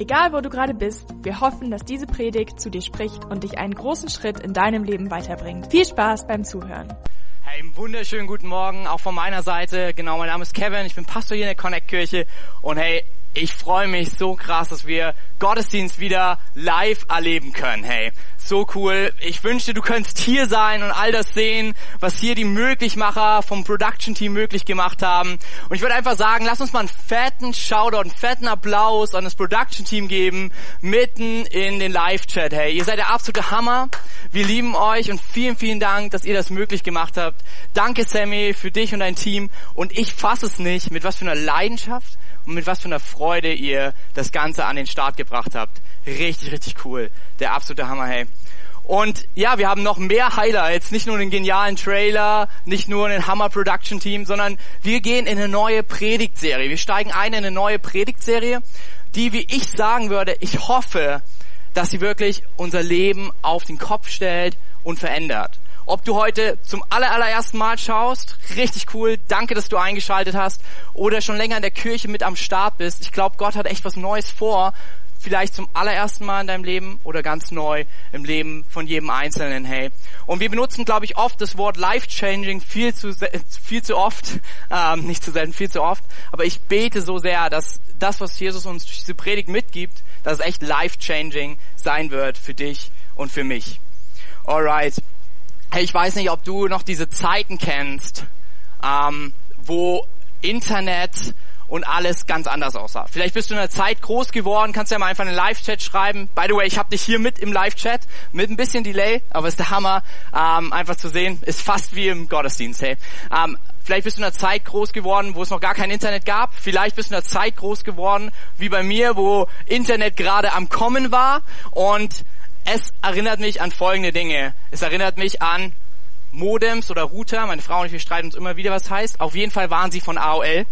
Egal wo du gerade bist, wir hoffen, dass diese Predigt zu dir spricht und dich einen großen Schritt in deinem Leben weiterbringt. Viel Spaß beim Zuhören. Hey, einen wunderschönen guten Morgen, auch von meiner Seite. Genau, mein Name ist Kevin, ich bin Pastor hier in der Connect Kirche und hey, ich freue mich so krass, dass wir Gottesdienst wieder live erleben können. Hey, so cool. Ich wünschte, du könntest hier sein und all das sehen, was hier die Möglichmacher vom Production Team möglich gemacht haben. Und ich würde einfach sagen, lass uns mal einen fetten Shoutout, einen fetten Applaus an das Production Team geben, mitten in den Live-Chat. Hey, ihr seid der absolute Hammer. Wir lieben euch und vielen, vielen Dank, dass ihr das möglich gemacht habt. Danke, Sammy, für dich und dein Team. Und ich fasse es nicht, mit was für einer Leidenschaft und mit was für einer Freude ihr das Ganze an den Start gebracht habt. Richtig, richtig cool. Der absolute Hammer, hey. Und ja, wir haben noch mehr Highlights, nicht nur den genialen Trailer, nicht nur einen Hammer Production Team, sondern wir gehen in eine neue Predigtserie. Wir steigen ein in eine neue Predigtserie, die, wie ich sagen würde, ich hoffe, dass sie wirklich unser Leben auf den Kopf stellt und verändert. Ob du heute zum allerersten Mal schaust, richtig cool, danke, dass du eingeschaltet hast, oder schon länger in der Kirche mit am Start bist. Ich glaube, Gott hat echt was Neues vor vielleicht zum allerersten Mal in deinem Leben oder ganz neu im Leben von jedem Einzelnen, hey. Und wir benutzen, glaube ich, oft das Wort life-changing viel zu, viel zu oft, ähm, nicht zu selten, viel zu oft. Aber ich bete so sehr, dass das, was Jesus uns durch diese Predigt mitgibt, dass es echt life-changing sein wird für dich und für mich. Alright. Hey, ich weiß nicht, ob du noch diese Zeiten kennst, ähm, wo Internet und alles ganz anders aussah. Vielleicht bist du in der Zeit groß geworden, kannst ja mal einfach einen Live-Chat schreiben. By the way, ich habe dich hier mit im Live-Chat, mit ein bisschen Delay, aber ist der Hammer, ähm, einfach zu sehen, ist fast wie im Gottesdienst. Hey. Ähm, vielleicht bist du in einer Zeit groß geworden, wo es noch gar kein Internet gab. Vielleicht bist du in einer Zeit groß geworden, wie bei mir, wo Internet gerade am Kommen war. Und es erinnert mich an folgende Dinge. Es erinnert mich an Modems oder Router. Meine Frau und ich, wir streiten uns immer wieder, was heißt. Auf jeden Fall waren sie von AOL.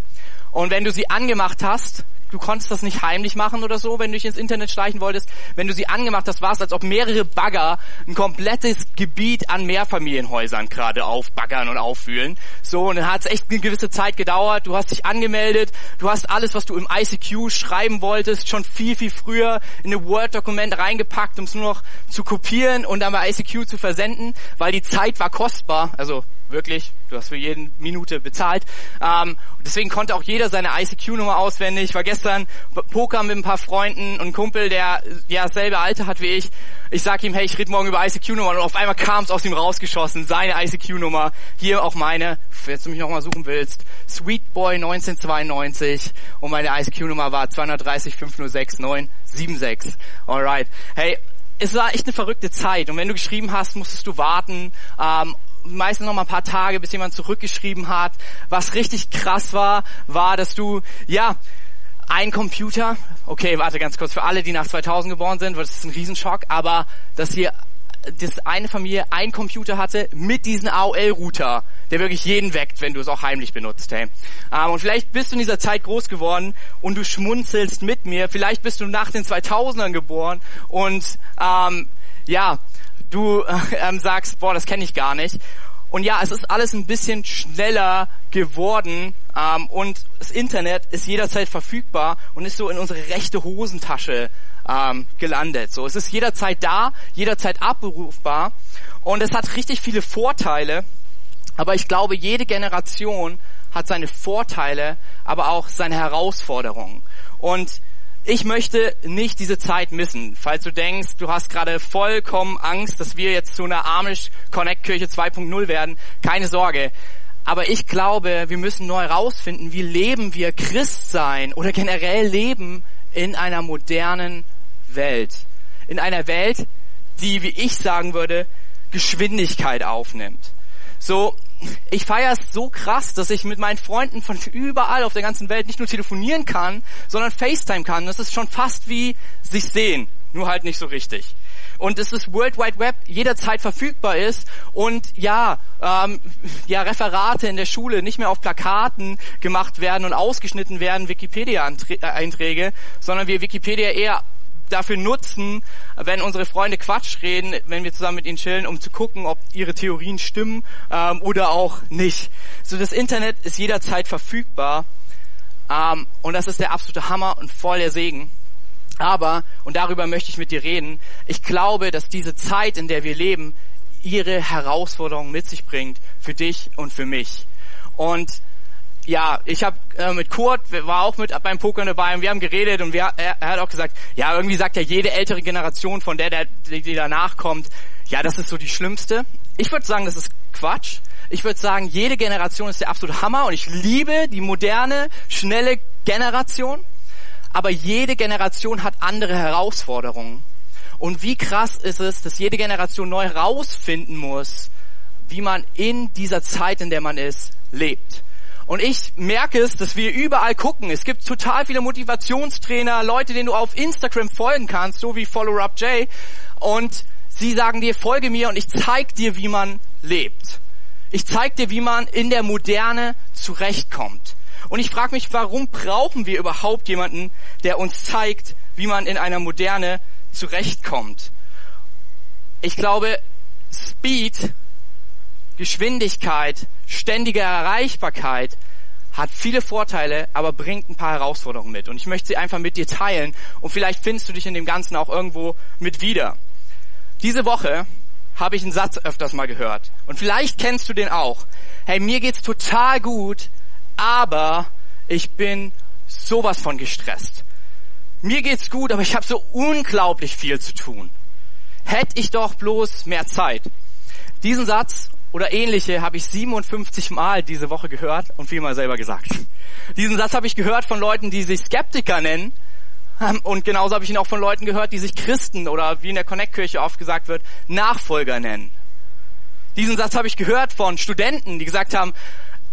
Und wenn du sie angemacht hast, du konntest das nicht heimlich machen oder so, wenn du dich ins Internet schleichen wolltest. Wenn du sie angemacht hast, war es, als ob mehrere Bagger ein komplettes Gebiet an Mehrfamilienhäusern gerade aufbaggern und auffühlen. So, und dann hat es echt eine gewisse Zeit gedauert. Du hast dich angemeldet, du hast alles, was du im ICQ schreiben wolltest, schon viel, viel früher in eine Word-Dokument reingepackt, um es nur noch zu kopieren und dann bei ICQ zu versenden, weil die Zeit war kostbar. Also wirklich, du hast für jeden Minute bezahlt. Ähm, deswegen konnte auch jeder seine ICQ-Nummer auswendig. War gestern Poker mit ein paar Freunden und Kumpel, der ja dasselbe Alter hat wie ich. Ich sag ihm, hey, ich rede morgen über ICQ-Nummer und auf einmal kam es aus ihm rausgeschossen, seine ICQ-Nummer, hier auch meine, falls du mich nochmal suchen willst, Sweetboy 1992 und meine ICQ-Nummer war 230 506 976. Alright. Hey, es war echt eine verrückte Zeit und wenn du geschrieben hast, musstest du warten ähm, meistens noch mal ein paar Tage, bis jemand zurückgeschrieben hat. Was richtig krass war, war, dass du, ja, ein Computer, okay, warte ganz kurz, für alle, die nach 2000 geboren sind, das ist ein Riesenschock, aber dass hier dass eine Familie ein Computer hatte mit diesem AOL-Router, der wirklich jeden weckt, wenn du es auch heimlich benutzt. Hey. Ähm, und vielleicht bist du in dieser Zeit groß geworden und du schmunzelst mit mir. Vielleicht bist du nach den 2000ern geboren und ähm, ja, du ähm, sagst, boah, das kenne ich gar nicht. Und ja, es ist alles ein bisschen schneller geworden ähm, und das Internet ist jederzeit verfügbar und ist so in unsere rechte Hosentasche ähm, gelandet. So, es ist jederzeit da, jederzeit abrufbar und es hat richtig viele Vorteile. Aber ich glaube, jede Generation hat seine Vorteile, aber auch seine Herausforderungen. Und ich möchte nicht diese Zeit missen. Falls du denkst, du hast gerade vollkommen Angst, dass wir jetzt zu einer Amish Connect Kirche 2.0 werden, keine Sorge. Aber ich glaube, wir müssen neu herausfinden, wie leben wir Christsein oder generell leben in einer modernen Welt. In einer Welt, die, wie ich sagen würde, Geschwindigkeit aufnimmt. So, ich feiere es so krass, dass ich mit meinen Freunden von überall auf der ganzen Welt nicht nur telefonieren kann, sondern FaceTime kann. Das ist schon fast wie sich sehen, nur halt nicht so richtig. und dass das World Wide Web jederzeit verfügbar ist und ja, ähm, ja Referate in der Schule nicht mehr auf Plakaten gemacht werden und ausgeschnitten werden, Wikipedia-Einträge, sondern wir Wikipedia eher dafür nutzen, wenn unsere Freunde Quatsch reden, wenn wir zusammen mit ihnen chillen, um zu gucken, ob ihre Theorien stimmen ähm, oder auch nicht. So das Internet ist jederzeit verfügbar ähm, und das ist der absolute Hammer und voll der Segen. Aber, und darüber möchte ich mit dir reden, ich glaube, dass diese Zeit, in der wir leben, ihre Herausforderungen mit sich bringt für dich und für mich. Und ja, ich habe äh, mit Kurt, war auch mit beim Pokern dabei und wir haben geredet und wir, er, er, hat auch gesagt, ja, irgendwie sagt ja jede ältere Generation von der, der die, danach kommt, ja, das ist so die schlimmste. Ich würde sagen, das ist Quatsch. Ich würde sagen, jede Generation ist der absolute Hammer und ich liebe die moderne, schnelle Generation. Aber jede Generation hat andere Herausforderungen. Und wie krass ist es, dass jede Generation neu herausfinden muss, wie man in dieser Zeit, in der man ist, lebt. Und ich merke es, dass wir überall gucken. Es gibt total viele Motivationstrainer, Leute, denen du auf Instagram folgen kannst, so wie Follow Up Jay. Und sie sagen dir, folge mir und ich zeig dir, wie man lebt. Ich zeig dir, wie man in der Moderne zurechtkommt. Und ich frage mich, warum brauchen wir überhaupt jemanden, der uns zeigt, wie man in einer Moderne zurechtkommt? Ich glaube, Speed Geschwindigkeit, ständige Erreichbarkeit hat viele Vorteile, aber bringt ein paar Herausforderungen mit. Und ich möchte sie einfach mit dir teilen und vielleicht findest du dich in dem Ganzen auch irgendwo mit wieder. Diese Woche habe ich einen Satz öfters mal gehört und vielleicht kennst du den auch. Hey, mir geht's total gut, aber ich bin sowas von gestresst. Mir geht's gut, aber ich habe so unglaublich viel zu tun. Hätte ich doch bloß mehr Zeit. Diesen Satz oder ähnliche habe ich 57 Mal diese Woche gehört und viermal selber gesagt. Diesen Satz habe ich gehört von Leuten, die sich Skeptiker nennen. Ähm, und genauso habe ich ihn auch von Leuten gehört, die sich Christen oder wie in der Connect-Kirche oft gesagt wird, Nachfolger nennen. Diesen Satz habe ich gehört von Studenten, die gesagt haben,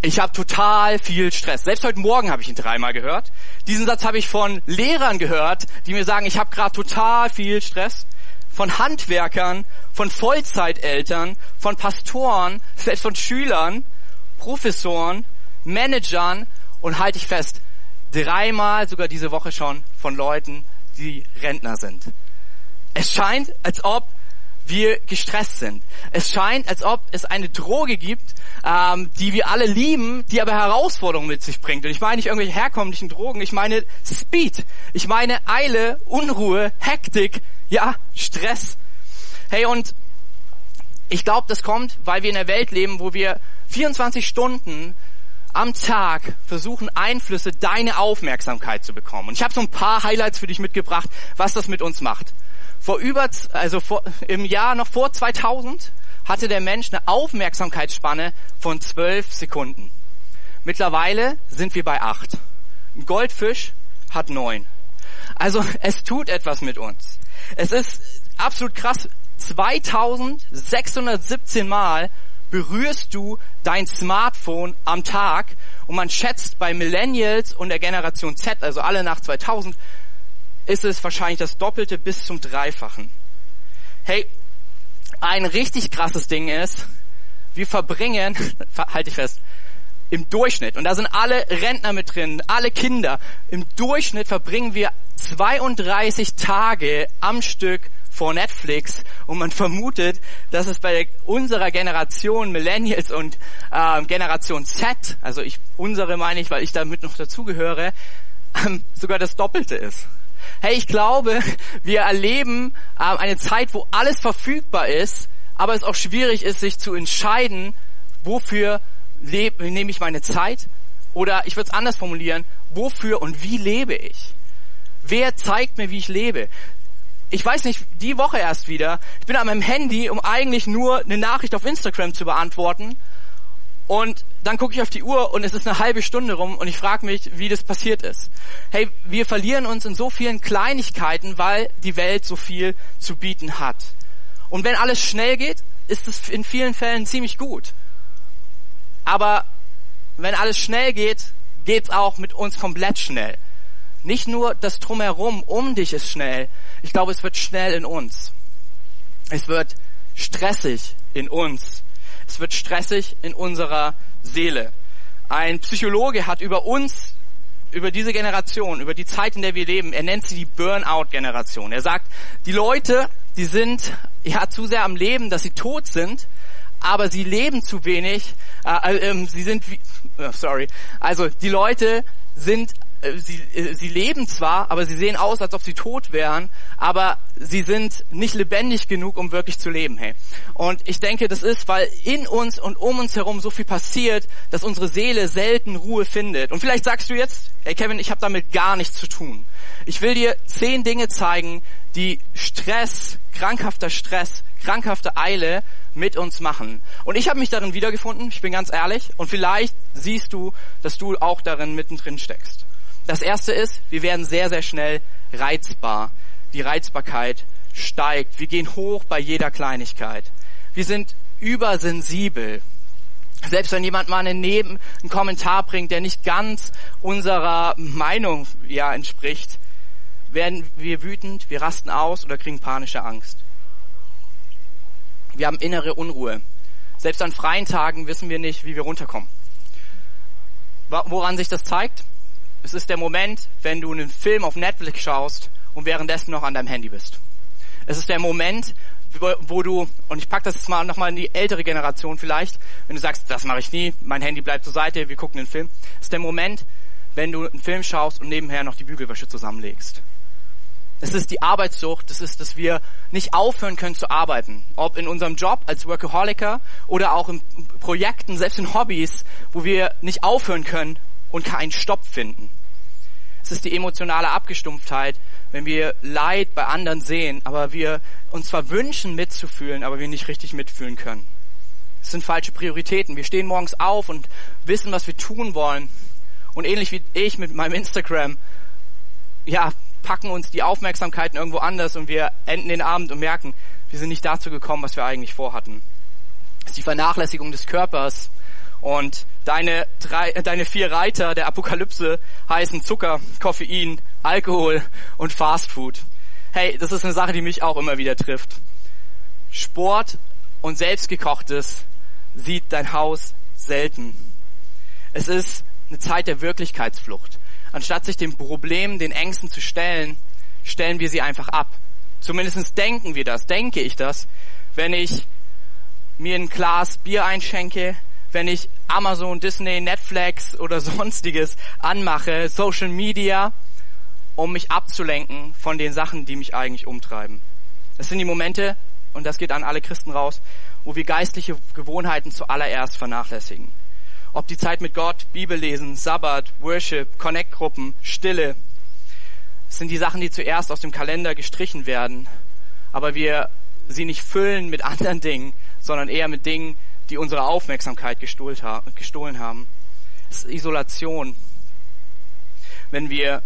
ich habe total viel Stress. Selbst heute Morgen habe ich ihn dreimal gehört. Diesen Satz habe ich von Lehrern gehört, die mir sagen, ich habe gerade total viel Stress von Handwerkern, von Vollzeiteltern, von Pastoren, selbst von Schülern, Professoren, Managern und halte ich fest, dreimal sogar diese Woche schon von Leuten, die Rentner sind. Es scheint, als ob wir gestresst sind. Es scheint, als ob es eine Droge gibt, ähm, die wir alle lieben, die aber Herausforderungen mit sich bringt. Und ich meine nicht irgendwelche herkömmlichen Drogen, ich meine Speed. Ich meine Eile, Unruhe, Hektik, ja, Stress. Hey, und ich glaube, das kommt, weil wir in einer Welt leben, wo wir 24 Stunden am Tag versuchen, Einflüsse, deine Aufmerksamkeit zu bekommen. Und ich habe so ein paar Highlights für dich mitgebracht, was das mit uns macht. Vor über, also vor, im Jahr noch vor 2000 hatte der Mensch eine Aufmerksamkeitsspanne von 12 Sekunden. Mittlerweile sind wir bei 8. Ein Goldfisch hat 9. Also es tut etwas mit uns. Es ist absolut krass. 2617 Mal berührst du dein Smartphone am Tag und man schätzt bei Millennials und der Generation Z, also alle nach 2000, ist es wahrscheinlich das Doppelte bis zum Dreifachen. Hey, ein richtig krasses Ding ist, wir verbringen, halte ich fest, im Durchschnitt, und da sind alle Rentner mit drin, alle Kinder, im Durchschnitt verbringen wir 32 Tage am Stück vor Netflix und man vermutet, dass es bei unserer Generation Millennials und äh, Generation Z, also ich unsere meine ich, weil ich damit noch dazugehöre, ähm, sogar das Doppelte ist. Hey, ich glaube, wir erleben äh, eine Zeit, wo alles verfügbar ist, aber es auch schwierig ist, sich zu entscheiden, wofür nehme ich meine Zeit oder ich würde es anders formulieren, wofür und wie lebe ich? Wer zeigt mir, wie ich lebe? Ich weiß nicht, die Woche erst wieder. Ich bin an meinem Handy, um eigentlich nur eine Nachricht auf Instagram zu beantworten und dann gucke ich auf die Uhr und es ist eine halbe Stunde rum und ich frage mich, wie das passiert ist. Hey, wir verlieren uns in so vielen Kleinigkeiten, weil die Welt so viel zu bieten hat. Und wenn alles schnell geht, ist es in vielen Fällen ziemlich gut. Aber wenn alles schnell geht, geht's auch mit uns komplett schnell. Nicht nur das Drumherum um dich ist schnell. Ich glaube, es wird schnell in uns. Es wird stressig in uns. Es wird stressig in unserer Seele. Ein Psychologe hat über uns, über diese Generation, über die Zeit, in der wir leben, er nennt sie die Burnout-Generation. Er sagt, die Leute, die sind ja zu sehr am Leben, dass sie tot sind, aber sie leben zu wenig. Äh, äh, sie sind, wie, oh, sorry. Also die Leute sind äh, sie, äh, sie leben zwar, aber sie sehen aus, als ob sie tot wären, aber sie sind nicht lebendig genug, um wirklich zu leben. Hey. Und ich denke, das ist, weil in uns und um uns herum so viel passiert, dass unsere Seele selten Ruhe findet. Und vielleicht sagst du jetzt, hey Kevin, ich habe damit gar nichts zu tun. Ich will dir zehn Dinge zeigen, die Stress, krankhafter Stress, krankhafte Eile mit uns machen. Und ich habe mich darin wiedergefunden, ich bin ganz ehrlich, und vielleicht siehst du, dass du auch darin mittendrin steckst. Das erste ist, wir werden sehr, sehr schnell reizbar. Die Reizbarkeit steigt. Wir gehen hoch bei jeder Kleinigkeit. Wir sind übersensibel. Selbst wenn jemand mal einen, Neben, einen Kommentar bringt, der nicht ganz unserer Meinung ja, entspricht, werden wir wütend, wir rasten aus oder kriegen panische Angst. Wir haben innere Unruhe. Selbst an freien Tagen wissen wir nicht, wie wir runterkommen. Woran sich das zeigt? Es ist der Moment, wenn du einen Film auf Netflix schaust und währenddessen noch an deinem Handy bist. Es ist der Moment, wo du, und ich pack das jetzt mal nochmal in die ältere Generation vielleicht, wenn du sagst, das mache ich nie, mein Handy bleibt zur Seite, wir gucken den Film. Es ist der Moment, wenn du einen Film schaust und nebenher noch die Bügelwäsche zusammenlegst. Es ist die Arbeitssucht, das ist, dass wir nicht aufhören können zu arbeiten. Ob in unserem Job als Workaholiker oder auch in Projekten, selbst in Hobbys, wo wir nicht aufhören können und keinen Stopp finden. Es ist die emotionale Abgestumpftheit, wenn wir Leid bei anderen sehen, aber wir uns zwar wünschen mitzufühlen, aber wir nicht richtig mitfühlen können. Es sind falsche Prioritäten. Wir stehen morgens auf und wissen, was wir tun wollen. Und ähnlich wie ich mit meinem Instagram, ja, packen uns die Aufmerksamkeiten irgendwo anders und wir enden den Abend und merken, wir sind nicht dazu gekommen, was wir eigentlich vorhatten. Es ist die Vernachlässigung des Körpers, und deine, drei, deine vier Reiter der Apokalypse heißen Zucker, Koffein, Alkohol und Fastfood. Hey, das ist eine Sache, die mich auch immer wieder trifft. Sport und selbstgekochtes sieht dein Haus selten. Es ist eine Zeit der Wirklichkeitsflucht. Anstatt sich den Problemen, den Ängsten zu stellen, stellen wir sie einfach ab. Zumindest denken wir das, denke ich das, wenn ich mir ein Glas Bier einschenke, wenn ich Amazon, Disney, Netflix oder sonstiges anmache, Social Media, um mich abzulenken von den Sachen, die mich eigentlich umtreiben. Das sind die Momente, und das geht an alle Christen raus, wo wir geistliche Gewohnheiten zuallererst vernachlässigen. Ob die Zeit mit Gott, Bibel lesen, Sabbat, Worship, Connect-Gruppen, Stille, sind die Sachen, die zuerst aus dem Kalender gestrichen werden, aber wir sie nicht füllen mit anderen Dingen, sondern eher mit Dingen, die unsere Aufmerksamkeit gestohlen haben. Es ist Isolation. Wenn wir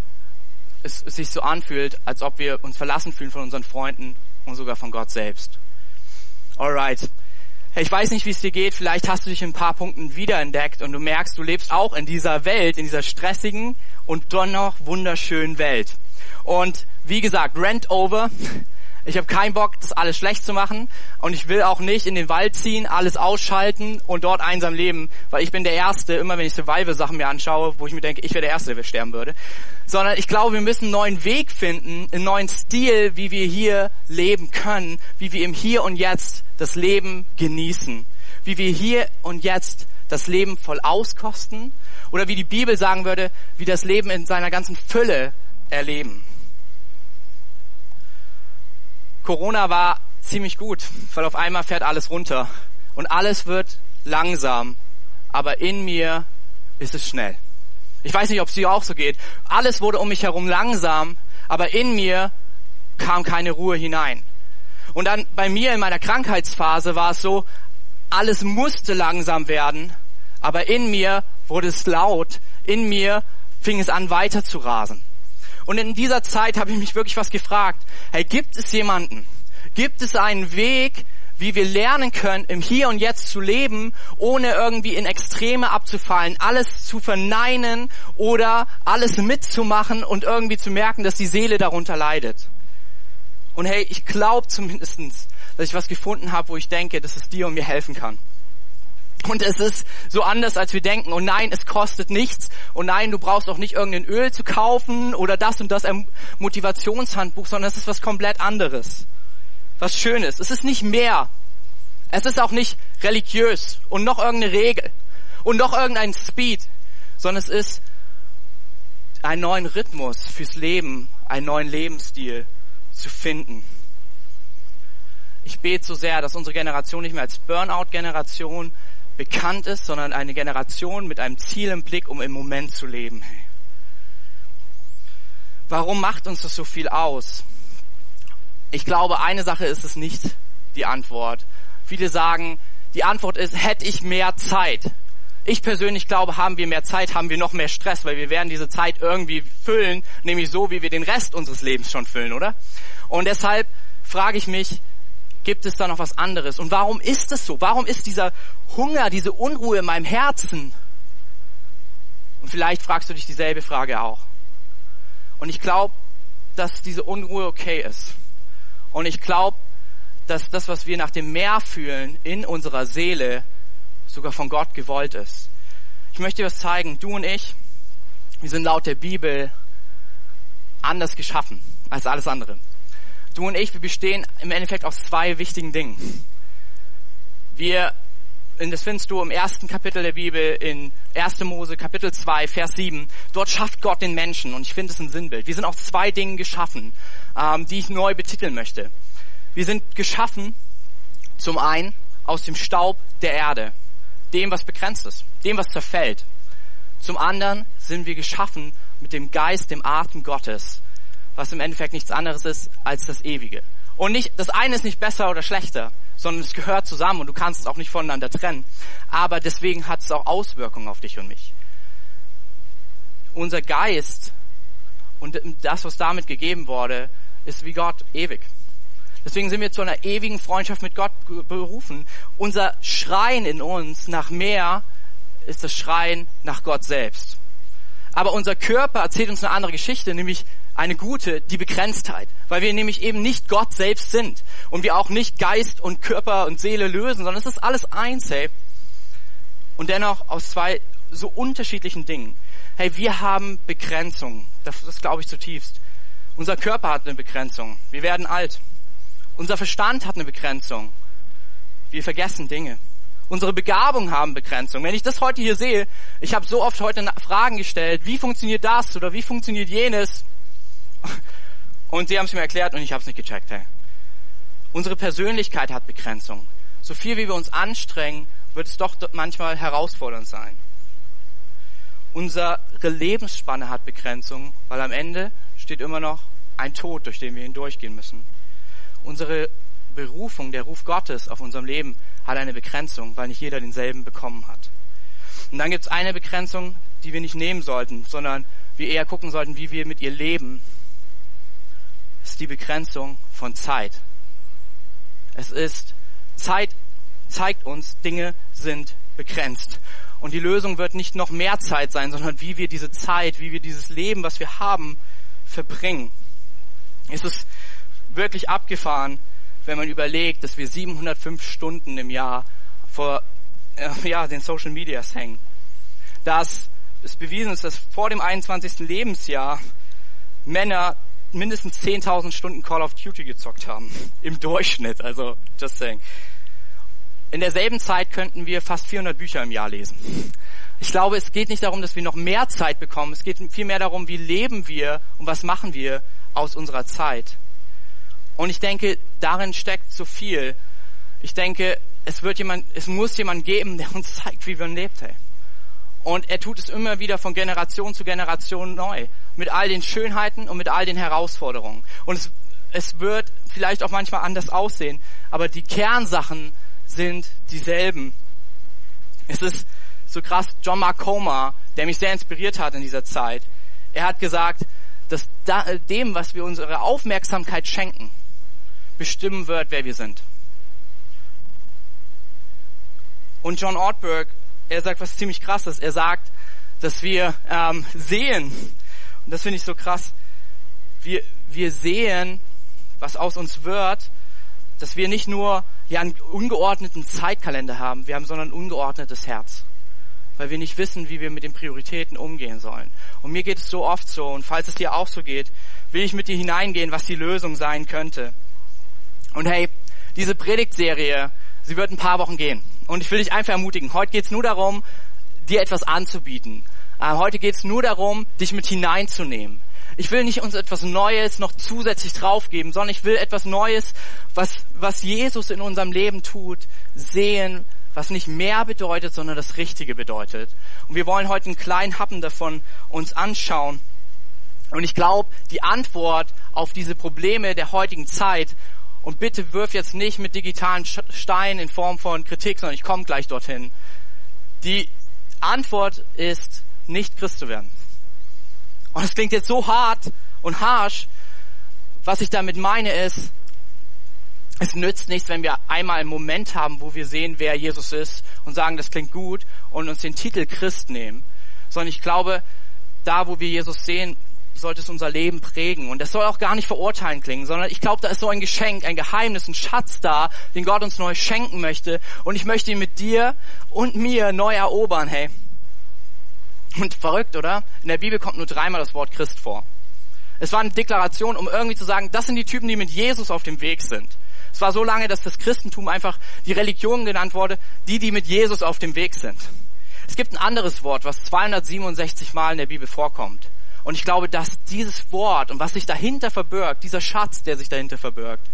es sich so anfühlt, als ob wir uns verlassen fühlen von unseren Freunden und sogar von Gott selbst. Alright. Ich weiß nicht, wie es dir geht. Vielleicht hast du dich in ein paar Punkten wiederentdeckt und du merkst, du lebst auch in dieser Welt, in dieser stressigen und dennoch wunderschönen Welt. Und wie gesagt, Rent Over ich habe keinen Bock, das alles schlecht zu machen und ich will auch nicht in den Wald ziehen, alles ausschalten und dort einsam leben, weil ich bin der Erste, immer wenn ich Survival-Sachen mir anschaue, wo ich mir denke, ich wäre der Erste, der sterben würde. Sondern ich glaube, wir müssen einen neuen Weg finden, einen neuen Stil, wie wir hier leben können, wie wir im Hier und Jetzt das Leben genießen, wie wir hier und jetzt das Leben voll auskosten oder wie die Bibel sagen würde, wie das Leben in seiner ganzen Fülle erleben. Corona war ziemlich gut, weil auf einmal fährt alles runter und alles wird langsam, aber in mir ist es schnell. Ich weiß nicht, ob es dir auch so geht. Alles wurde um mich herum langsam, aber in mir kam keine Ruhe hinein. Und dann bei mir in meiner Krankheitsphase war es so, alles musste langsam werden, aber in mir wurde es laut, in mir fing es an weiter zu rasen. Und in dieser Zeit habe ich mich wirklich was gefragt. Hey, gibt es jemanden? Gibt es einen Weg, wie wir lernen können, im Hier und Jetzt zu leben, ohne irgendwie in Extreme abzufallen, alles zu verneinen oder alles mitzumachen und irgendwie zu merken, dass die Seele darunter leidet. Und hey, ich glaube zumindestens, dass ich was gefunden habe, wo ich denke, dass es dir und mir helfen kann. Und es ist so anders, als wir denken. Und nein, es kostet nichts. Und nein, du brauchst auch nicht irgendein Öl zu kaufen oder das und das ein Motivationshandbuch, sondern es ist was komplett anderes. Was Schönes. Es ist nicht mehr. Es ist auch nicht religiös und noch irgendeine Regel und noch irgendein Speed, sondern es ist einen neuen Rhythmus fürs Leben, einen neuen Lebensstil zu finden. Ich bete so sehr, dass unsere Generation nicht mehr als Burnout-Generation bekannt ist, sondern eine Generation mit einem Ziel im Blick, um im Moment zu leben. Warum macht uns das so viel aus? Ich glaube, eine Sache ist es nicht die Antwort. Viele sagen, die Antwort ist, hätte ich mehr Zeit. Ich persönlich glaube, haben wir mehr Zeit, haben wir noch mehr Stress, weil wir werden diese Zeit irgendwie füllen, nämlich so, wie wir den Rest unseres Lebens schon füllen, oder? Und deshalb frage ich mich, gibt es da noch was anderes? Und warum ist es so? Warum ist dieser Hunger, diese Unruhe in meinem Herzen? Und vielleicht fragst du dich dieselbe Frage auch. Und ich glaube, dass diese Unruhe okay ist. Und ich glaube, dass das, was wir nach dem Meer fühlen, in unserer Seele sogar von Gott gewollt ist. Ich möchte dir was zeigen. Du und ich, wir sind laut der Bibel anders geschaffen als alles andere. Du und ich, wir bestehen im Endeffekt aus zwei wichtigen Dingen. Wir, das findest du im ersten Kapitel der Bibel, in 1. Mose, Kapitel 2, Vers 7. Dort schafft Gott den Menschen und ich finde es ein Sinnbild. Wir sind aus zwei Dingen geschaffen, ähm, die ich neu betiteln möchte. Wir sind geschaffen, zum einen, aus dem Staub der Erde, dem, was begrenzt ist, dem, was zerfällt. Zum anderen sind wir geschaffen mit dem Geist, dem Atem Gottes, was im Endeffekt nichts anderes ist als das Ewige. Und nicht, das eine ist nicht besser oder schlechter, sondern es gehört zusammen und du kannst es auch nicht voneinander trennen. Aber deswegen hat es auch Auswirkungen auf dich und mich. Unser Geist und das, was damit gegeben wurde, ist wie Gott ewig. Deswegen sind wir zu einer ewigen Freundschaft mit Gott berufen. Unser Schreien in uns nach mehr ist das Schreien nach Gott selbst. Aber unser Körper erzählt uns eine andere Geschichte, nämlich eine gute, die Begrenztheit, weil wir nämlich eben nicht Gott selbst sind und wir auch nicht Geist und Körper und Seele lösen, sondern es ist alles eins, hey. Und dennoch aus zwei so unterschiedlichen Dingen. Hey, wir haben Begrenzungen. Das, das glaube ich zutiefst. Unser Körper hat eine Begrenzung. Wir werden alt. Unser Verstand hat eine Begrenzung. Wir vergessen Dinge. Unsere Begabungen haben Begrenzung. Wenn ich das heute hier sehe, ich habe so oft heute Fragen gestellt, wie funktioniert das oder wie funktioniert jenes? Und sie haben es mir erklärt und ich habe es nicht gecheckt. Hey. Unsere Persönlichkeit hat Begrenzung. So viel wie wir uns anstrengen, wird es doch manchmal herausfordernd sein. Unsere Lebensspanne hat Begrenzung, weil am Ende steht immer noch ein Tod, durch den wir hindurchgehen müssen. Unsere Berufung, der Ruf Gottes auf unserem Leben hat eine Begrenzung, weil nicht jeder denselben bekommen hat. Und dann gibt es eine Begrenzung, die wir nicht nehmen sollten, sondern wir eher gucken sollten, wie wir mit ihr leben ist die Begrenzung von Zeit. Es ist, Zeit zeigt uns, Dinge sind begrenzt. Und die Lösung wird nicht noch mehr Zeit sein, sondern wie wir diese Zeit, wie wir dieses Leben, was wir haben, verbringen. Es ist wirklich abgefahren, wenn man überlegt, dass wir 705 Stunden im Jahr vor äh, ja, den Social Medias hängen. Dass es bewiesen ist, dass vor dem 21. Lebensjahr Männer mindestens 10.000 Stunden Call of Duty gezockt haben. Im Durchschnitt, also just saying. In derselben Zeit könnten wir fast 400 Bücher im Jahr lesen. Ich glaube, es geht nicht darum, dass wir noch mehr Zeit bekommen. Es geht vielmehr darum, wie leben wir und was machen wir aus unserer Zeit. Und ich denke, darin steckt so viel. Ich denke, es wird jemand, es muss jemand geben, der uns zeigt, wie man lebt. Hey. Und er tut es immer wieder von Generation zu Generation neu. Mit all den Schönheiten und mit all den Herausforderungen. Und es, es wird vielleicht auch manchmal anders aussehen, aber die Kernsachen sind dieselben. Es ist so krass, John Mark Comer, der mich sehr inspiriert hat in dieser Zeit, er hat gesagt, dass da, dem, was wir unsere Aufmerksamkeit schenken, bestimmen wird, wer wir sind. Und John Ortberg er sagt was ziemlich krasses. Er sagt, dass wir ähm, sehen, und das finde ich so krass, wir, wir sehen, was aus uns wird, dass wir nicht nur ja, einen ungeordneten Zeitkalender haben, wir haben sondern ein ungeordnetes Herz. Weil wir nicht wissen, wie wir mit den Prioritäten umgehen sollen. Und mir geht es so oft so, und falls es dir auch so geht, will ich mit dir hineingehen, was die Lösung sein könnte. Und hey, diese Predigtserie, sie wird ein paar Wochen gehen. Und ich will dich einfach ermutigen. Heute geht es nur darum, dir etwas anzubieten. Äh, heute geht es nur darum, dich mit hineinzunehmen. Ich will nicht uns etwas Neues noch zusätzlich draufgeben, sondern ich will etwas Neues, was, was Jesus in unserem Leben tut, sehen, was nicht mehr bedeutet, sondern das Richtige bedeutet. Und wir wollen heute einen kleinen Happen davon uns anschauen. Und ich glaube, die Antwort auf diese Probleme der heutigen Zeit, und bitte wirf jetzt nicht mit digitalen Steinen in Form von Kritik, sondern ich komme gleich dorthin. Die Antwort ist, nicht Christ zu werden. Und es klingt jetzt so hart und harsh. Was ich damit meine ist, es nützt nichts, wenn wir einmal einen Moment haben, wo wir sehen, wer Jesus ist und sagen, das klingt gut und uns den Titel Christ nehmen. Sondern ich glaube, da, wo wir Jesus sehen, sollte es unser Leben prägen. Und das soll auch gar nicht verurteilen klingen, sondern ich glaube, da ist so ein Geschenk, ein Geheimnis, ein Schatz da, den Gott uns neu schenken möchte. Und ich möchte ihn mit dir und mir neu erobern, hey. Und verrückt, oder? In der Bibel kommt nur dreimal das Wort Christ vor. Es war eine Deklaration, um irgendwie zu sagen, das sind die Typen, die mit Jesus auf dem Weg sind. Es war so lange, dass das Christentum einfach die Religion genannt wurde, die, die mit Jesus auf dem Weg sind. Es gibt ein anderes Wort, was 267 Mal in der Bibel vorkommt. Und ich glaube, dass dieses Wort und was sich dahinter verbirgt, dieser Schatz, der sich dahinter verbirgt,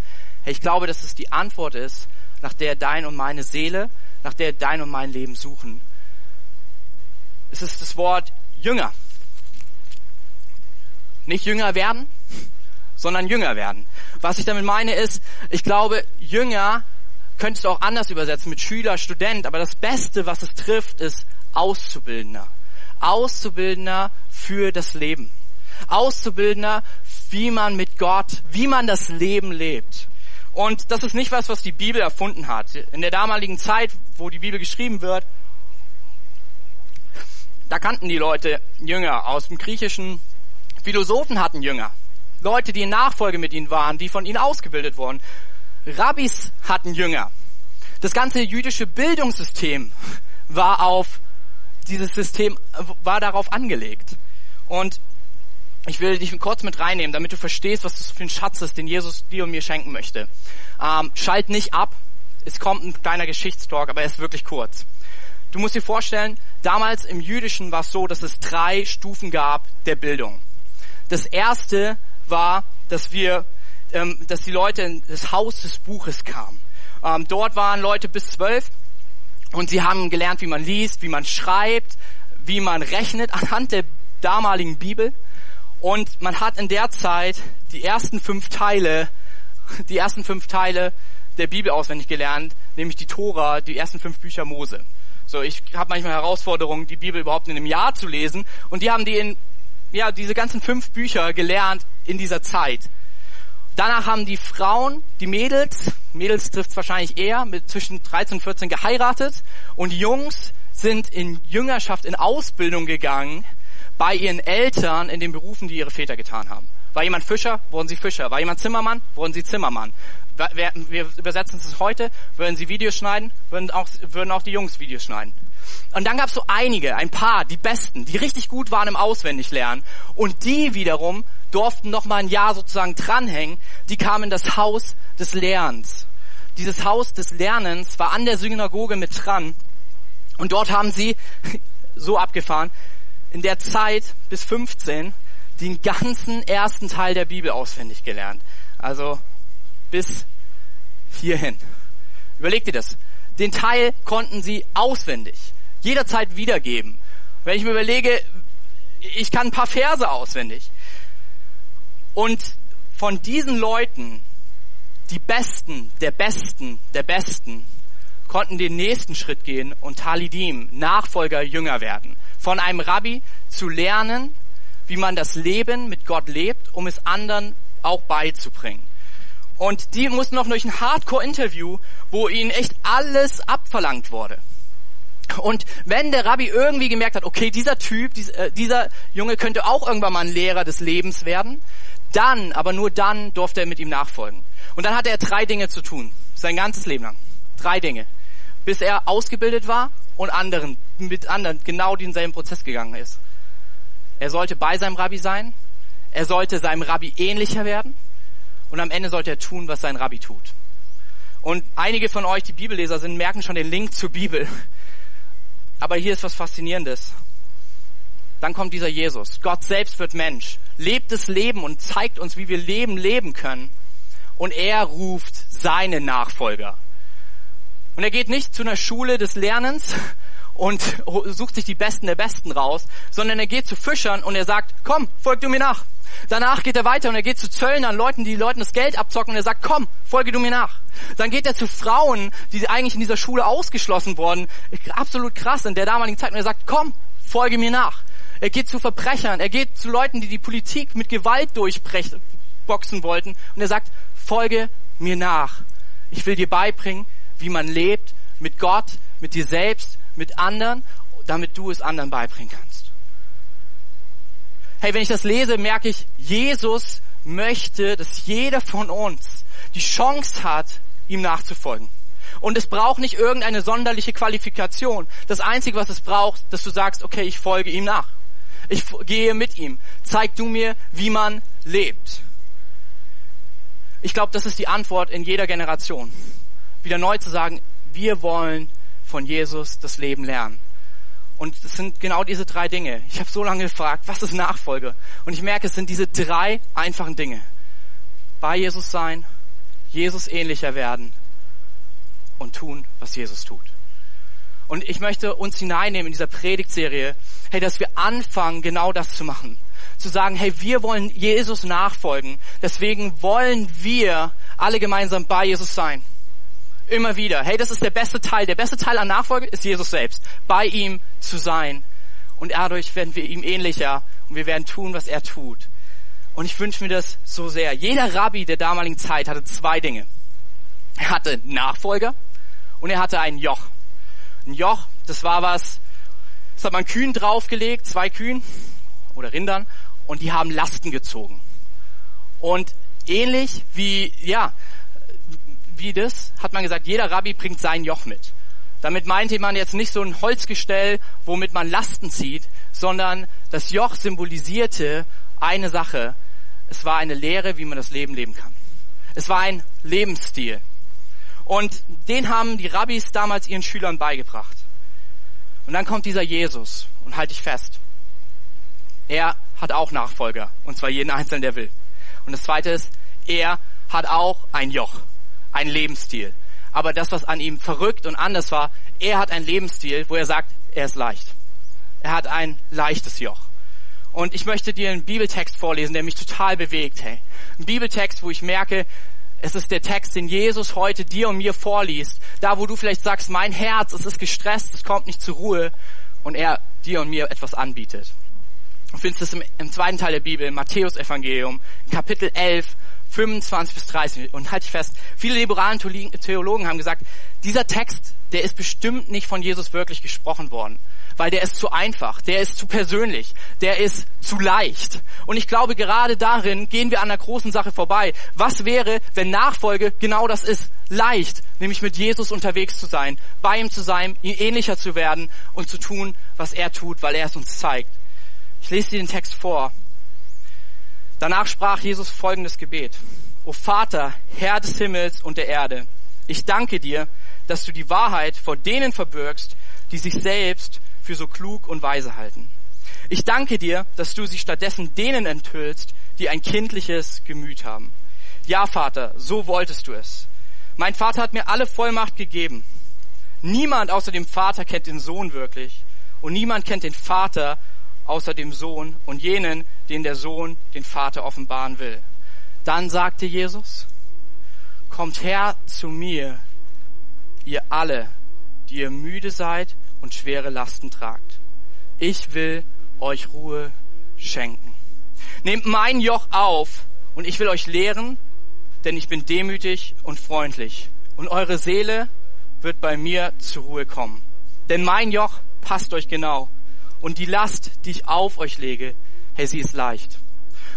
ich glaube, dass es die Antwort ist, nach der dein und meine Seele, nach der dein und mein Leben suchen. Es ist das Wort Jünger. Nicht Jünger werden, sondern Jünger werden. Was ich damit meine ist, ich glaube, Jünger könntest du auch anders übersetzen mit Schüler, Student, aber das Beste, was es trifft, ist Auszubildender. Auszubildender für das Leben. Auszubildender, wie man mit Gott, wie man das Leben lebt. Und das ist nicht was, was die Bibel erfunden hat. In der damaligen Zeit, wo die Bibel geschrieben wird, da kannten die Leute Jünger aus dem Griechischen. Philosophen hatten Jünger. Leute, die in Nachfolge mit ihnen waren, die von ihnen ausgebildet wurden. Rabbis hatten Jünger. Das ganze jüdische Bildungssystem war auf dieses System, war darauf angelegt. Und ich will dich kurz mit reinnehmen, damit du verstehst, was das für ein Schatz ist, den Jesus dir und mir schenken möchte. Ähm, schalt nicht ab. Es kommt ein kleiner Geschichtstalk, aber er ist wirklich kurz. Du musst dir vorstellen, damals im Jüdischen war es so, dass es drei Stufen gab der Bildung. Das erste war, dass wir, ähm, dass die Leute in das Haus des Buches kamen. Ähm, dort waren Leute bis zwölf und sie haben gelernt, wie man liest, wie man schreibt, wie man rechnet anhand der damaligen Bibel. Und man hat in der Zeit die ersten fünf Teile, die ersten fünf Teile der Bibel auswendig gelernt, nämlich die Tora, die ersten fünf Bücher Mose. So, ich habe manchmal Herausforderungen, die Bibel überhaupt in einem Jahr zu lesen. Und die haben die in, ja, diese ganzen fünf Bücher gelernt in dieser Zeit. Danach haben die Frauen, die Mädels, Mädels trifft wahrscheinlich eher, mit zwischen 13 und 14 geheiratet. Und die Jungs sind in Jüngerschaft, in Ausbildung gegangen bei ihren Eltern in den Berufen, die ihre Väter getan haben. War jemand Fischer, wurden sie Fischer. War jemand Zimmermann, wurden sie Zimmermann wir übersetzen es heute, würden sie Videos schneiden, würden auch, würden auch die Jungs Videos schneiden. Und dann gab es so einige, ein paar, die Besten, die richtig gut waren im Auswendiglernen. Und die wiederum durften noch mal ein Jahr sozusagen dranhängen. Die kamen in das Haus des Lernens. Dieses Haus des Lernens war an der Synagoge mit dran. Und dort haben sie, so abgefahren, in der Zeit bis 15 den ganzen ersten Teil der Bibel auswendig gelernt. Also bis hierhin. Überleg dir das. Den Teil konnten sie auswendig, jederzeit wiedergeben. Wenn ich mir überlege, ich kann ein paar Verse auswendig. Und von diesen Leuten, die Besten, der Besten, der Besten, konnten den nächsten Schritt gehen und Talidim, Nachfolger, Jünger werden. Von einem Rabbi zu lernen, wie man das Leben mit Gott lebt, um es anderen auch beizubringen. Und die mussten noch durch ein Hardcore-Interview, wo ihnen echt alles abverlangt wurde. Und wenn der Rabbi irgendwie gemerkt hat, okay, dieser Typ, äh, dieser Junge könnte auch irgendwann mal ein Lehrer des Lebens werden, Dann, aber nur dann durfte er mit ihm nachfolgen. Und dann hatte er drei Dinge zu tun, sein ganzes Leben lang. Drei Dinge. Bis er ausgebildet war und anderen, mit anderen genau denselben Prozess gegangen ist. Er sollte bei seinem Rabbi sein, er sollte seinem Rabbi ähnlicher werden und am Ende sollte er tun, was sein Rabbi tut. Und einige von euch, die Bibelleser sind, merken schon den Link zur Bibel. Aber hier ist was Faszinierendes. Dann kommt dieser Jesus. Gott selbst wird Mensch, lebt das Leben und zeigt uns, wie wir Leben leben können. Und er ruft seine Nachfolger. Und er geht nicht zu einer Schule des Lernens und sucht sich die Besten der Besten raus, sondern er geht zu Fischern und er sagt, komm, folg du mir nach. Danach geht er weiter und er geht zu Zöllnern, Leuten, die Leuten das Geld abzocken und er sagt, komm, folge du mir nach. Dann geht er zu Frauen, die eigentlich in dieser Schule ausgeschlossen wurden. Absolut krass in der damaligen Zeit und er sagt, komm, folge mir nach. Er geht zu Verbrechern, er geht zu Leuten, die die Politik mit Gewalt durchboxen wollten und er sagt, folge mir nach. Ich will dir beibringen, wie man lebt mit Gott, mit dir selbst, mit anderen, damit du es anderen beibringen kannst. Hey, wenn ich das lese, merke ich, Jesus möchte, dass jeder von uns die Chance hat, ihm nachzufolgen. Und es braucht nicht irgendeine sonderliche Qualifikation. Das Einzige, was es braucht, dass du sagst, okay, ich folge ihm nach. Ich gehe mit ihm. Zeig du mir, wie man lebt. Ich glaube, das ist die Antwort in jeder Generation. Wieder neu zu sagen, wir wollen von Jesus das Leben lernen. Und es sind genau diese drei Dinge. Ich habe so lange gefragt, was ist Nachfolge? Und ich merke, es sind diese drei einfachen Dinge. Bei Jesus sein, Jesus ähnlicher werden und tun, was Jesus tut. Und ich möchte uns hineinnehmen in dieser Predigtserie, hey, dass wir anfangen, genau das zu machen. Zu sagen, hey, wir wollen Jesus nachfolgen. Deswegen wollen wir alle gemeinsam bei Jesus sein. Immer wieder. Hey, das ist der beste Teil. Der beste Teil an Nachfolge ist Jesus selbst. Bei ihm zu sein. Und dadurch werden wir ihm ähnlicher und wir werden tun, was er tut. Und ich wünsche mir das so sehr. Jeder Rabbi der damaligen Zeit hatte zwei Dinge. Er hatte Nachfolger und er hatte ein Joch. Ein Joch, das war was, das hat man Kühen draufgelegt, zwei Kühen oder Rindern, und die haben Lasten gezogen. Und ähnlich wie, ja, wie das, hat man gesagt, jeder Rabbi bringt sein Joch mit. Damit meinte man jetzt nicht so ein Holzgestell, womit man Lasten zieht, sondern das Joch symbolisierte eine Sache. Es war eine Lehre, wie man das Leben leben kann. Es war ein Lebensstil. Und den haben die Rabbis damals ihren Schülern beigebracht. Und dann kommt dieser Jesus und halte ich fest. Er hat auch Nachfolger, und zwar jeden Einzelnen, der will. Und das Zweite ist, er hat auch ein Joch, ein Lebensstil. Aber das, was an ihm verrückt und anders war, er hat ein Lebensstil, wo er sagt, er ist leicht. Er hat ein leichtes Joch. Und ich möchte dir einen Bibeltext vorlesen, der mich total bewegt. Hey, ein Bibeltext, wo ich merke, es ist der Text, den Jesus heute dir und mir vorliest. Da, wo du vielleicht sagst, mein Herz, es ist gestresst, es kommt nicht zur Ruhe. Und er dir und mir etwas anbietet. Du findest es im, im zweiten Teil der Bibel, im Matthäus-Evangelium, Kapitel 11, 25 bis 30. Und halt dich fest, viele liberalen Theologen haben gesagt, dieser Text, der ist bestimmt nicht von Jesus wirklich gesprochen worden weil der ist zu einfach, der ist zu persönlich, der ist zu leicht. Und ich glaube, gerade darin gehen wir an der großen Sache vorbei. Was wäre, wenn Nachfolge genau das ist? Leicht, nämlich mit Jesus unterwegs zu sein, bei ihm zu sein, ihm ähnlicher zu werden und zu tun, was er tut, weil er es uns zeigt. Ich lese dir den Text vor. Danach sprach Jesus folgendes Gebet. O Vater, Herr des Himmels und der Erde, ich danke dir, dass du die Wahrheit vor denen verbirgst, die sich selbst für so klug und weise halten. Ich danke dir, dass du sie stattdessen denen enthüllst, die ein kindliches Gemüt haben. Ja, Vater, so wolltest du es. Mein Vater hat mir alle Vollmacht gegeben. Niemand außer dem Vater kennt den Sohn wirklich. Und niemand kennt den Vater außer dem Sohn und jenen, den der Sohn den Vater offenbaren will. Dann sagte Jesus, kommt her zu mir, ihr alle, die ihr müde seid und schwere Lasten tragt. Ich will euch Ruhe schenken. Nehmt mein Joch auf und ich will euch lehren, denn ich bin demütig und freundlich und eure Seele wird bei mir zur Ruhe kommen. Denn mein Joch passt euch genau und die Last, die ich auf euch lege, hey, sie ist leicht.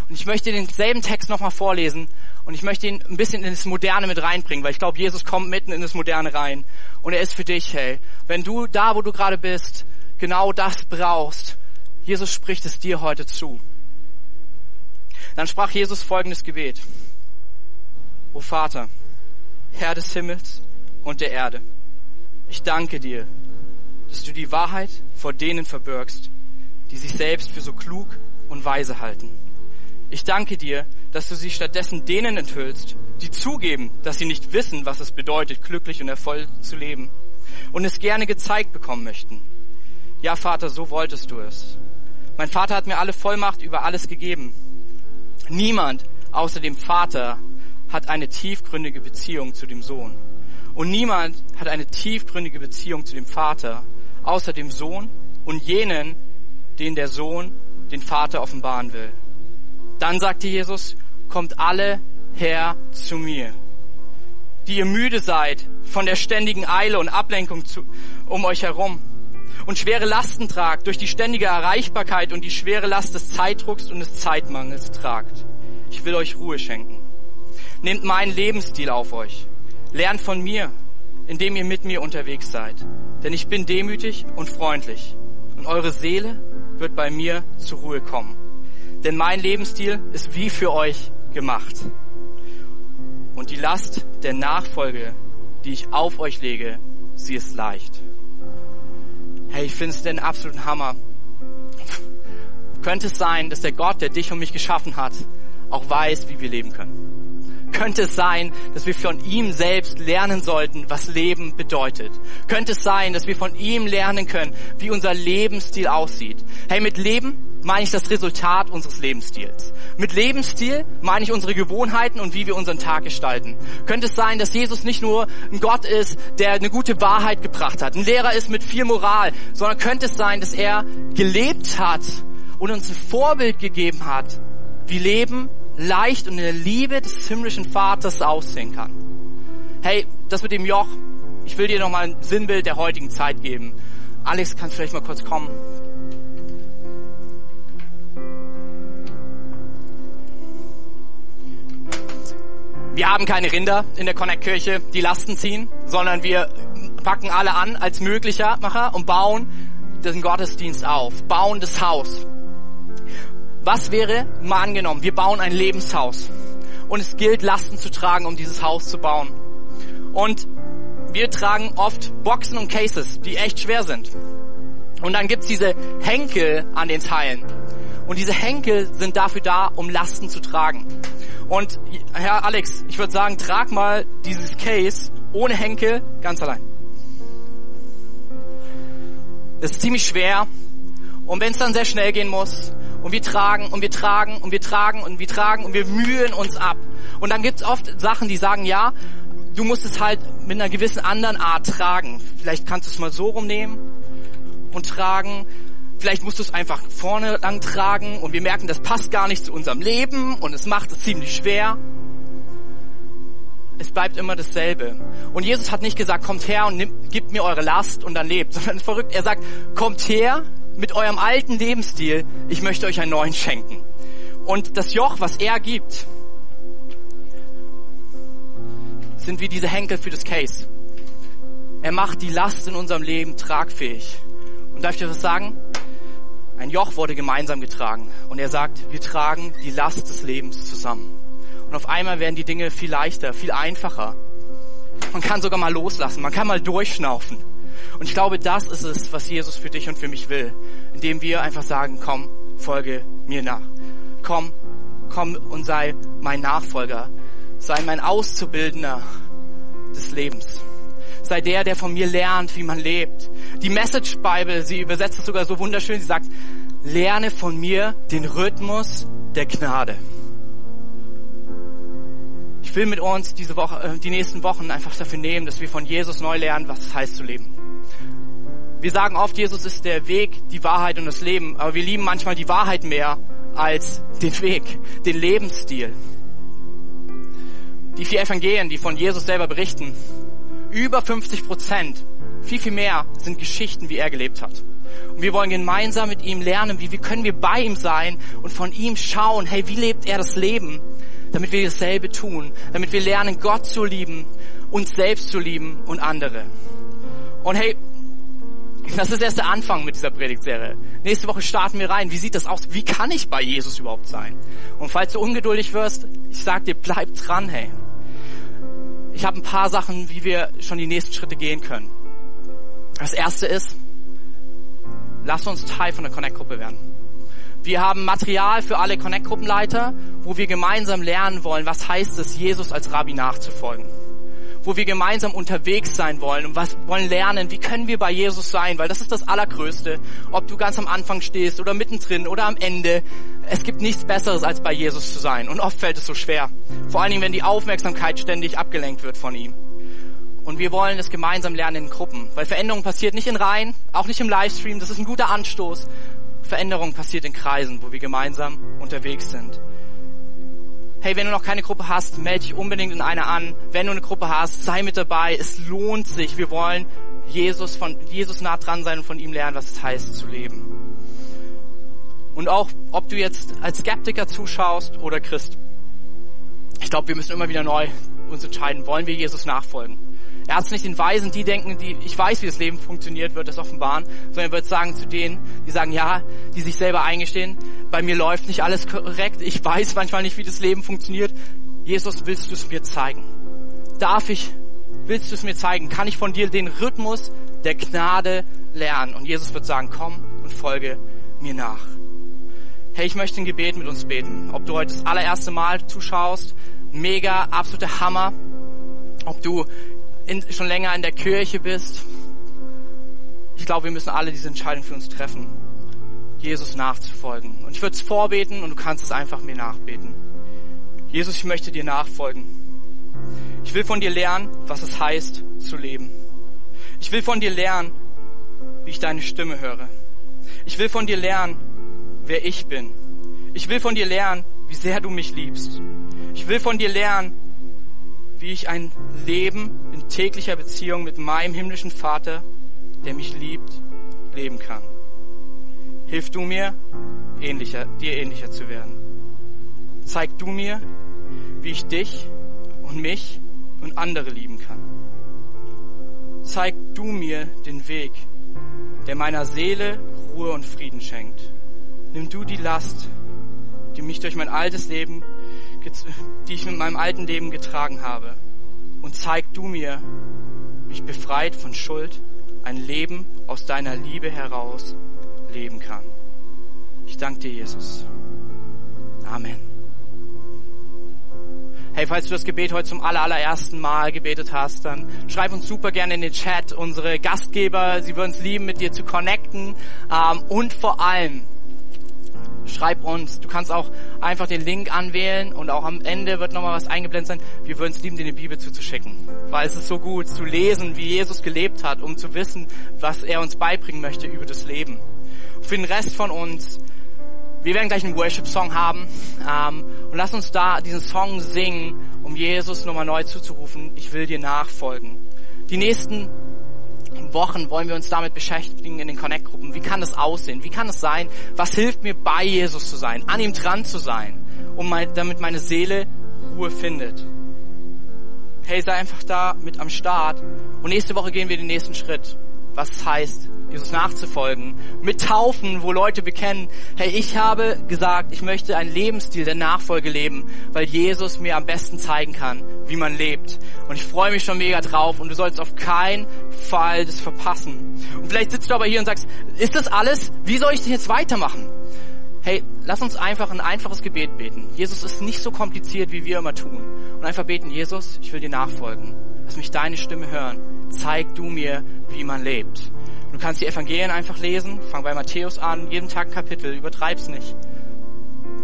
Und ich möchte denselben Text nochmal vorlesen und ich möchte ihn ein bisschen in das Moderne mit reinbringen, weil ich glaube, Jesus kommt mitten in das Moderne rein. Und er ist für dich, hey. Wenn du da, wo du gerade bist, genau das brauchst, Jesus spricht es dir heute zu. Dann sprach Jesus folgendes Gebet. O Vater, Herr des Himmels und der Erde, ich danke dir, dass du die Wahrheit vor denen verbirgst, die sich selbst für so klug und weise halten. Ich danke dir, dass du sie stattdessen denen enthüllst, die zugeben, dass sie nicht wissen, was es bedeutet, glücklich und erfolg zu leben und es gerne gezeigt bekommen möchten. Ja, Vater, so wolltest du es. Mein Vater hat mir alle Vollmacht über alles gegeben. Niemand außer dem Vater hat eine tiefgründige Beziehung zu dem Sohn. Und niemand hat eine tiefgründige Beziehung zu dem Vater, außer dem Sohn und jenen, den der Sohn den Vater offenbaren will. Dann sagte Jesus, kommt alle her zu mir, die ihr müde seid von der ständigen Eile und Ablenkung zu, um euch herum und schwere Lasten tragt, durch die ständige Erreichbarkeit und die schwere Last des Zeitdrucks und des Zeitmangels tragt. Ich will euch Ruhe schenken. Nehmt meinen Lebensstil auf euch. Lernt von mir, indem ihr mit mir unterwegs seid. Denn ich bin demütig und freundlich. Und eure Seele wird bei mir zur Ruhe kommen. Denn mein Lebensstil ist wie für euch gemacht. Und die Last der Nachfolge, die ich auf euch lege, sie ist leicht. Hey, ich finde es den absoluten Hammer. Könnte es sein, dass der Gott, der dich und mich geschaffen hat, auch weiß, wie wir leben können? Könnte es sein, dass wir von ihm selbst lernen sollten, was Leben bedeutet? Könnte es sein, dass wir von ihm lernen können, wie unser Lebensstil aussieht? Hey, mit Leben meine ich das Resultat unseres Lebensstils. Mit Lebensstil meine ich unsere Gewohnheiten und wie wir unseren Tag gestalten. Könnte es sein, dass Jesus nicht nur ein Gott ist, der eine gute Wahrheit gebracht hat, ein Lehrer ist mit viel Moral, sondern könnte es sein, dass er gelebt hat und uns ein Vorbild gegeben hat, wie Leben leicht und in der Liebe des himmlischen Vaters aussehen kann. Hey, das mit dem Joch, ich will dir nochmal ein Sinnbild der heutigen Zeit geben. Alex, kannst du vielleicht mal kurz kommen? Wir haben keine Rinder in der Connect-Kirche, die Lasten ziehen, sondern wir packen alle an als möglicher Macher und bauen den Gottesdienst auf, bauen das Haus. Was wäre, mal angenommen, wir bauen ein Lebenshaus und es gilt, Lasten zu tragen, um dieses Haus zu bauen. Und wir tragen oft Boxen und Cases, die echt schwer sind. Und dann gibt's diese Henkel an den Teilen. Und diese Henkel sind dafür da, um Lasten zu tragen. Und Herr Alex, ich würde sagen, trag mal dieses Case ohne Henkel ganz allein. Das ist ziemlich schwer. Und wenn es dann sehr schnell gehen muss, und wir tragen und wir tragen und wir tragen und wir tragen und wir mühen uns ab. Und dann gibt's oft Sachen, die sagen, ja, du musst es halt mit einer gewissen anderen Art tragen. Vielleicht kannst du es mal so rumnehmen und tragen. Vielleicht musst du es einfach vorne lang tragen und wir merken, das passt gar nicht zu unserem Leben und es macht es ziemlich schwer. Es bleibt immer dasselbe. Und Jesus hat nicht gesagt, kommt her und nimmt, gibt mir eure Last und dann lebt, sondern verrückt. Er sagt, kommt her mit eurem alten Lebensstil, ich möchte euch einen neuen schenken. Und das Joch, was er gibt, sind wie diese Henkel für das Case. Er macht die Last in unserem Leben tragfähig. Und darf ich dir was sagen? Ein Joch wurde gemeinsam getragen. Und er sagt, wir tragen die Last des Lebens zusammen. Und auf einmal werden die Dinge viel leichter, viel einfacher. Man kann sogar mal loslassen, man kann mal durchschnaufen. Und ich glaube, das ist es, was Jesus für dich und für mich will, indem wir einfach sagen, komm, folge mir nach. Komm, komm und sei mein Nachfolger. Sei mein Auszubildender des Lebens. Sei der, der von mir lernt, wie man lebt. Die Message Bible, sie übersetzt es sogar so wunderschön, sie sagt, lerne von mir den Rhythmus der Gnade. Ich will mit uns diese Woche, äh, die nächsten Wochen einfach dafür nehmen, dass wir von Jesus neu lernen, was es heißt zu leben. Wir sagen oft, Jesus ist der Weg, die Wahrheit und das Leben, aber wir lieben manchmal die Wahrheit mehr als den Weg, den Lebensstil. Die vier Evangelien, die von Jesus selber berichten, über 50 Prozent viel, viel mehr sind Geschichten, wie er gelebt hat. Und wir wollen gemeinsam mit ihm lernen, wie, wie können wir bei ihm sein und von ihm schauen, hey, wie lebt er das Leben, damit wir dasselbe tun, damit wir lernen, Gott zu lieben, uns selbst zu lieben und andere. Und hey, das ist erst der Anfang mit dieser Predigtserie. Nächste Woche starten wir rein. Wie sieht das aus? Wie kann ich bei Jesus überhaupt sein? Und falls du ungeduldig wirst, ich sag dir, bleib dran, hey. Ich habe ein paar Sachen, wie wir schon die nächsten Schritte gehen können. Das erste ist, lass uns Teil von der Connect-Gruppe werden. Wir haben Material für alle Connect-Gruppenleiter, wo wir gemeinsam lernen wollen, was heißt es, Jesus als Rabbi nachzufolgen wo wir gemeinsam unterwegs sein wollen und was wollen lernen, wie können wir bei Jesus sein, weil das ist das Allergrößte. Ob du ganz am Anfang stehst oder mittendrin oder am Ende, es gibt nichts Besseres als bei Jesus zu sein. Und oft fällt es so schwer. Vor allen Dingen, wenn die Aufmerksamkeit ständig abgelenkt wird von ihm. Und wir wollen es gemeinsam lernen in Gruppen, weil Veränderung passiert nicht in Reihen, auch nicht im Livestream, das ist ein guter Anstoß. Veränderung passiert in Kreisen, wo wir gemeinsam unterwegs sind hey, wenn du noch keine Gruppe hast, melde dich unbedingt in einer an. Wenn du eine Gruppe hast, sei mit dabei. Es lohnt sich. Wir wollen Jesus von Jesus nah dran sein und von ihm lernen, was es heißt zu leben. Und auch, ob du jetzt als Skeptiker zuschaust oder Christ. Ich glaube, wir müssen immer wieder neu uns entscheiden, wollen wir Jesus nachfolgen? Er hat es nicht den Weisen, die denken, die, ich weiß, wie das Leben funktioniert, wird es offenbaren, sondern er wird sagen zu denen, die sagen, ja, die sich selber eingestehen, bei mir läuft nicht alles korrekt, ich weiß manchmal nicht, wie das Leben funktioniert. Jesus, willst du es mir zeigen? Darf ich, willst du es mir zeigen? Kann ich von dir den Rhythmus der Gnade lernen? Und Jesus wird sagen, komm und folge mir nach. Hey, ich möchte ein Gebet mit uns beten. Ob du heute das allererste Mal zuschaust, mega, absoluter Hammer. Ob du in, schon länger in der Kirche bist. Ich glaube, wir müssen alle diese Entscheidung für uns treffen, Jesus nachzufolgen. Und ich würde es vorbeten und du kannst es einfach mir nachbeten. Jesus, ich möchte dir nachfolgen. Ich will von dir lernen, was es heißt zu leben. Ich will von dir lernen, wie ich deine Stimme höre. Ich will von dir lernen, wer ich bin. Ich will von dir lernen, wie sehr du mich liebst. Ich will von dir lernen, wie ich ein Leben in täglicher Beziehung mit meinem himmlischen Vater, der mich liebt, leben kann. Hilf du mir, ähnlicher, dir ähnlicher zu werden. Zeig du mir, wie ich dich und mich und andere lieben kann. Zeig du mir den Weg, der meiner Seele Ruhe und Frieden schenkt. Nimm du die Last, die mich durch mein altes Leben die ich mit meinem alten Leben getragen habe. Und zeig du mir, wie ich befreit von Schuld ein Leben aus deiner Liebe heraus leben kann. Ich danke dir, Jesus. Amen. Hey, falls du das Gebet heute zum allerersten Mal gebetet hast, dann schreib uns super gerne in den Chat. Unsere Gastgeber, sie würden es lieben, mit dir zu connecten. Ähm, und vor allem, schreib uns. Du kannst auch einfach den Link anwählen und auch am Ende wird nochmal was eingeblendet sein. Wir würden es lieben, dir eine Bibel zuzuschicken. Weil es ist so gut zu lesen, wie Jesus gelebt hat, um zu wissen, was er uns beibringen möchte über das Leben. Für den Rest von uns, wir werden gleich einen Worship-Song haben ähm, und lass uns da diesen Song singen, um Jesus nochmal neu zuzurufen, ich will dir nachfolgen. Die nächsten Wochen wollen wir uns damit beschäftigen in den Connect-Gruppen. Wie kann das aussehen? Wie kann es sein? Was hilft mir bei Jesus zu sein? An ihm dran zu sein, um mein, damit meine Seele Ruhe findet. Hey, sei einfach da mit am Start. Und nächste Woche gehen wir den nächsten Schritt. Was heißt, Jesus nachzufolgen. Mit Taufen, wo Leute bekennen, hey, ich habe gesagt, ich möchte einen Lebensstil der Nachfolge leben, weil Jesus mir am besten zeigen kann, wie man lebt. Und ich freue mich schon mega drauf und du sollst auf keinen Fall das verpassen. Und vielleicht sitzt du aber hier und sagst, ist das alles? Wie soll ich denn jetzt weitermachen? Hey, lass uns einfach ein einfaches Gebet beten. Jesus ist nicht so kompliziert, wie wir immer tun. Und einfach beten, Jesus, ich will dir nachfolgen. Lass mich deine Stimme hören. Zeig du mir, wie man lebt. Du kannst die Evangelien einfach lesen, fang bei Matthäus an, jeden Tag Kapitel, übertreib's nicht.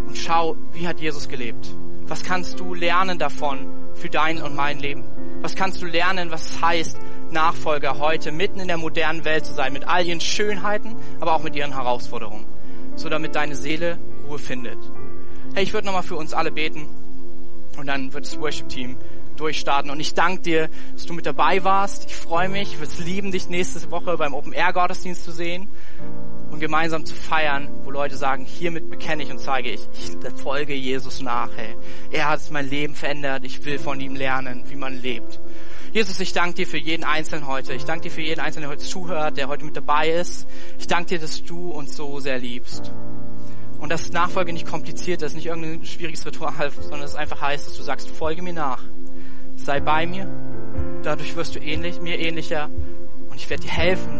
Und schau, wie hat Jesus gelebt? Was kannst du lernen davon für dein und mein Leben? Was kannst du lernen, was es heißt, Nachfolger heute mitten in der modernen Welt zu sein, mit all ihren Schönheiten, aber auch mit ihren Herausforderungen, so damit deine Seele Ruhe findet. Hey, ich würde nochmal für uns alle beten und dann wird das Worship-Team durchstarten. Und ich danke dir, dass du mit dabei warst. Ich freue mich, ich würde es lieben, dich nächste Woche beim Open Air Gottesdienst zu sehen und gemeinsam zu feiern, wo Leute sagen, hiermit bekenne ich und zeige ich, ich folge Jesus nach. Hey. Er hat mein Leben verändert, ich will von ihm lernen, wie man lebt. Jesus, ich danke dir für jeden Einzelnen heute. Ich danke dir für jeden Einzelnen, der heute zuhört, der heute mit dabei ist. Ich danke dir, dass du uns so sehr liebst. Und dass Nachfolge nicht kompliziert ist, nicht irgendein schwieriges Ritual, sondern es einfach heißt, dass du sagst, folge mir nach. Sei bei mir. Dadurch wirst du ähnlich, mir ähnlicher. Und ich werde dir helfen,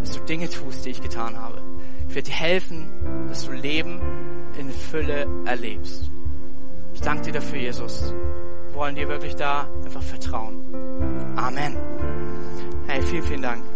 dass du Dinge tust, die ich getan habe. Ich werde dir helfen, dass du Leben in Fülle erlebst. Ich danke dir dafür, Jesus. Wir wollen dir wirklich da einfach vertrauen. Amen. Hey, vielen, vielen Dank.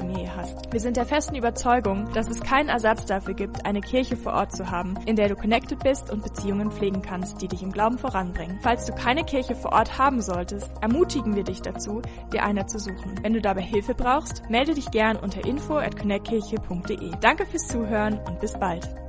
Familie hast. Wir sind der festen Überzeugung, dass es keinen Ersatz dafür gibt, eine Kirche vor Ort zu haben, in der du connected bist und Beziehungen pflegen kannst, die dich im Glauben voranbringen. Falls du keine Kirche vor Ort haben solltest, ermutigen wir dich dazu, dir eine zu suchen. Wenn du dabei Hilfe brauchst, melde dich gern unter info at connectkirche.de. Danke fürs Zuhören und bis bald.